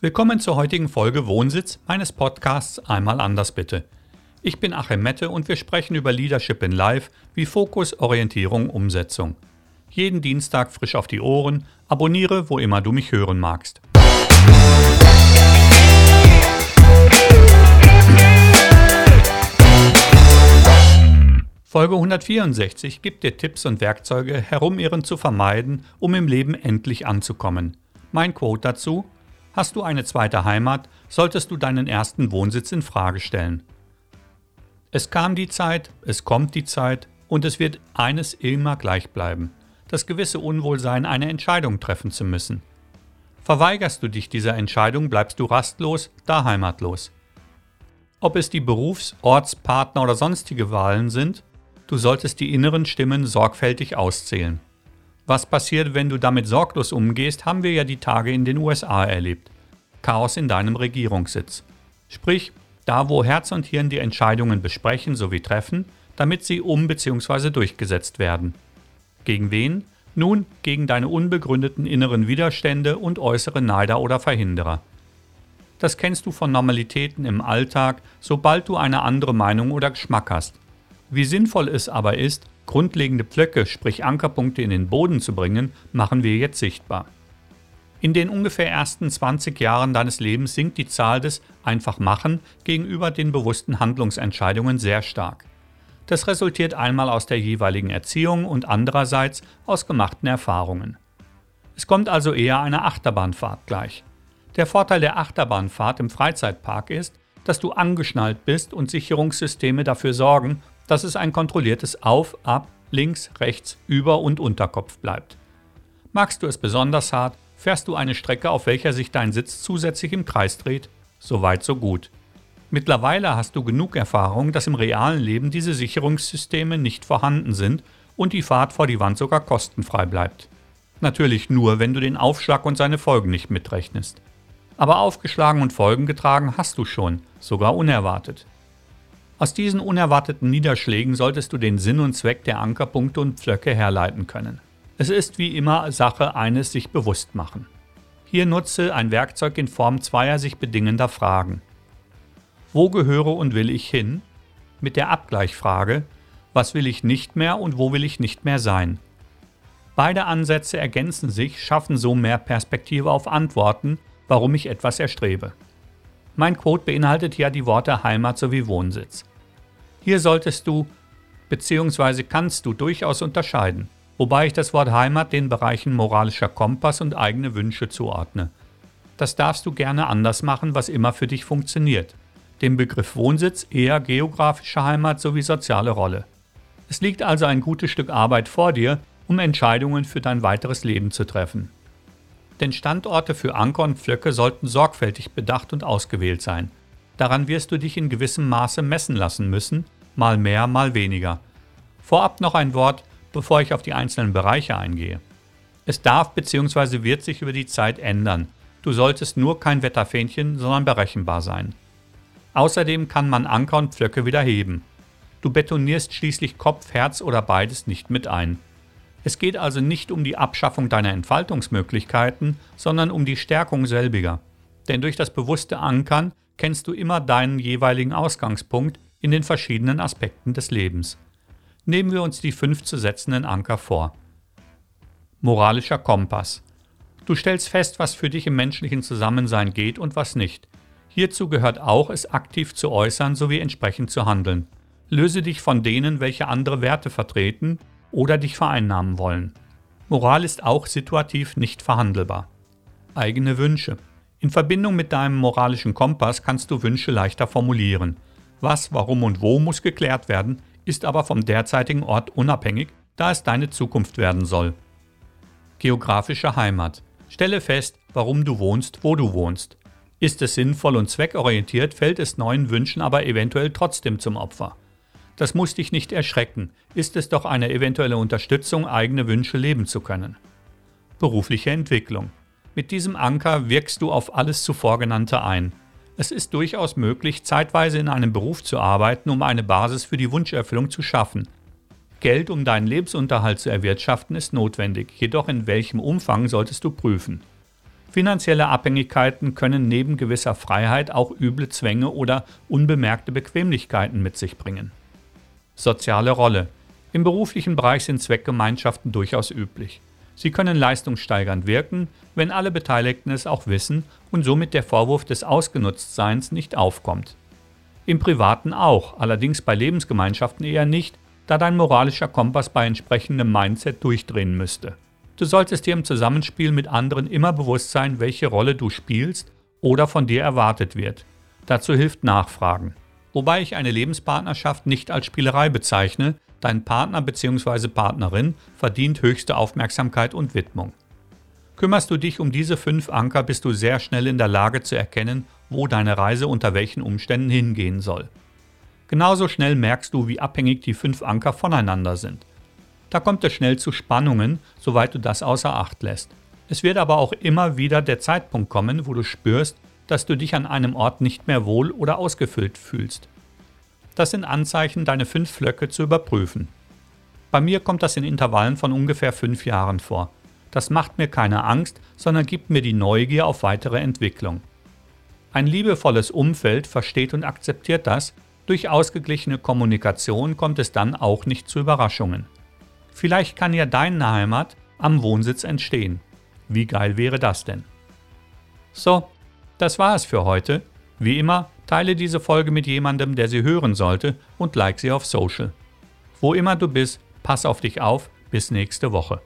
Willkommen zur heutigen Folge Wohnsitz meines Podcasts Einmal anders bitte. Ich bin Achim Mette und wir sprechen über Leadership in Life wie Fokus, Orientierung, Umsetzung. Jeden Dienstag frisch auf die Ohren, abonniere, wo immer du mich hören magst. Folge 164 gibt dir Tipps und Werkzeuge, Herumirren zu vermeiden, um im Leben endlich anzukommen. Mein Quote dazu: Hast du eine zweite Heimat, solltest du deinen ersten Wohnsitz in Frage stellen. Es kam die Zeit, es kommt die Zeit und es wird eines immer gleich bleiben: das gewisse Unwohlsein, eine Entscheidung treffen zu müssen. Verweigerst du dich dieser Entscheidung, bleibst du rastlos, da heimatlos. Ob es die Berufs-, Orts-, Partner- oder sonstige Wahlen sind, Du solltest die inneren Stimmen sorgfältig auszählen. Was passiert, wenn du damit sorglos umgehst, haben wir ja die Tage in den USA erlebt. Chaos in deinem Regierungssitz. Sprich, da wo Herz und Hirn die Entscheidungen besprechen sowie treffen, damit sie um bzw. durchgesetzt werden. Gegen wen? Nun, gegen deine unbegründeten inneren Widerstände und äußere Neider oder Verhinderer. Das kennst du von Normalitäten im Alltag, sobald du eine andere Meinung oder Geschmack hast. Wie sinnvoll es aber ist, grundlegende Pflöcke, sprich Ankerpunkte in den Boden zu bringen, machen wir jetzt sichtbar. In den ungefähr ersten 20 Jahren deines Lebens sinkt die Zahl des einfach machen gegenüber den bewussten Handlungsentscheidungen sehr stark. Das resultiert einmal aus der jeweiligen Erziehung und andererseits aus gemachten Erfahrungen. Es kommt also eher einer Achterbahnfahrt gleich. Der Vorteil der Achterbahnfahrt im Freizeitpark ist, dass du angeschnallt bist und Sicherungssysteme dafür sorgen, dass es ein kontrolliertes Auf, Ab, Links, Rechts, Über- und Unterkopf bleibt. Magst du es besonders hart, fährst du eine Strecke, auf welcher sich dein Sitz zusätzlich im Kreis dreht. So weit, so gut. Mittlerweile hast du genug Erfahrung, dass im realen Leben diese Sicherungssysteme nicht vorhanden sind und die Fahrt vor die Wand sogar kostenfrei bleibt. Natürlich nur, wenn du den Aufschlag und seine Folgen nicht mitrechnest. Aber aufgeschlagen und Folgen getragen hast du schon, sogar unerwartet. Aus diesen unerwarteten Niederschlägen solltest du den Sinn und Zweck der Ankerpunkte und Pflöcke herleiten können. Es ist wie immer Sache eines sich bewusst machen. Hier nutze ein Werkzeug in Form zweier sich bedingender Fragen. Wo gehöre und will ich hin? Mit der Abgleichfrage, was will ich nicht mehr und wo will ich nicht mehr sein? Beide Ansätze ergänzen sich, schaffen so mehr Perspektive auf Antworten, warum ich etwas erstrebe. Mein Quote beinhaltet ja die Worte Heimat sowie Wohnsitz. Hier solltest du bzw. kannst du durchaus unterscheiden, wobei ich das Wort Heimat den Bereichen moralischer Kompass und eigene Wünsche zuordne. Das darfst du gerne anders machen, was immer für dich funktioniert. Dem Begriff Wohnsitz eher geografische Heimat sowie soziale Rolle. Es liegt also ein gutes Stück Arbeit vor dir, um Entscheidungen für dein weiteres Leben zu treffen denn Standorte für Anker und Pflöcke sollten sorgfältig bedacht und ausgewählt sein. Daran wirst du dich in gewissem Maße messen lassen müssen, mal mehr, mal weniger. Vorab noch ein Wort, bevor ich auf die einzelnen Bereiche eingehe. Es darf bzw. wird sich über die Zeit ändern. Du solltest nur kein Wetterfähnchen, sondern berechenbar sein. Außerdem kann man Anker und Pflöcke wieder heben. Du betonierst schließlich Kopf, Herz oder beides nicht mit ein. Es geht also nicht um die Abschaffung deiner Entfaltungsmöglichkeiten, sondern um die Stärkung selbiger. Denn durch das bewusste Ankern kennst du immer deinen jeweiligen Ausgangspunkt in den verschiedenen Aspekten des Lebens. Nehmen wir uns die fünf zu setzenden Anker vor. Moralischer Kompass. Du stellst fest, was für dich im menschlichen Zusammensein geht und was nicht. Hierzu gehört auch, es aktiv zu äußern sowie entsprechend zu handeln. Löse dich von denen, welche andere Werte vertreten oder dich vereinnahmen wollen. Moral ist auch situativ nicht verhandelbar. Eigene Wünsche. In Verbindung mit deinem moralischen Kompass kannst du Wünsche leichter formulieren. Was, warum und wo muss geklärt werden, ist aber vom derzeitigen Ort unabhängig, da es deine Zukunft werden soll. Geografische Heimat. Stelle fest, warum du wohnst, wo du wohnst. Ist es sinnvoll und zweckorientiert, fällt es neuen Wünschen aber eventuell trotzdem zum Opfer. Das muss dich nicht erschrecken, ist es doch eine eventuelle Unterstützung, eigene Wünsche leben zu können. Berufliche Entwicklung. Mit diesem Anker wirkst du auf alles zuvor genannte ein. Es ist durchaus möglich, zeitweise in einem Beruf zu arbeiten, um eine Basis für die Wunscherfüllung zu schaffen. Geld, um deinen Lebensunterhalt zu erwirtschaften, ist notwendig, jedoch in welchem Umfang solltest du prüfen. Finanzielle Abhängigkeiten können neben gewisser Freiheit auch üble Zwänge oder unbemerkte Bequemlichkeiten mit sich bringen. Soziale Rolle. Im beruflichen Bereich sind Zweckgemeinschaften durchaus üblich. Sie können leistungssteigernd wirken, wenn alle Beteiligten es auch wissen und somit der Vorwurf des Ausgenutztseins nicht aufkommt. Im Privaten auch, allerdings bei Lebensgemeinschaften eher nicht, da dein moralischer Kompass bei entsprechendem Mindset durchdrehen müsste. Du solltest dir im Zusammenspiel mit anderen immer bewusst sein, welche Rolle du spielst oder von dir erwartet wird. Dazu hilft Nachfragen. Wobei ich eine Lebenspartnerschaft nicht als Spielerei bezeichne, dein Partner bzw. Partnerin verdient höchste Aufmerksamkeit und Widmung. Kümmerst du dich um diese fünf Anker, bist du sehr schnell in der Lage zu erkennen, wo deine Reise unter welchen Umständen hingehen soll. Genauso schnell merkst du, wie abhängig die fünf Anker voneinander sind. Da kommt es schnell zu Spannungen, soweit du das außer Acht lässt. Es wird aber auch immer wieder der Zeitpunkt kommen, wo du spürst, dass du dich an einem Ort nicht mehr wohl oder ausgefüllt fühlst. Das sind Anzeichen, deine fünf Flöcke zu überprüfen. Bei mir kommt das in Intervallen von ungefähr fünf Jahren vor. Das macht mir keine Angst, sondern gibt mir die Neugier auf weitere Entwicklung. Ein liebevolles Umfeld versteht und akzeptiert das durch ausgeglichene Kommunikation kommt es dann auch nicht zu Überraschungen. Vielleicht kann ja deine Heimat am Wohnsitz entstehen. Wie geil wäre das denn? So, das war es für heute. Wie immer, teile diese Folge mit jemandem, der sie hören sollte und like sie auf Social. Wo immer du bist, pass auf dich auf. Bis nächste Woche.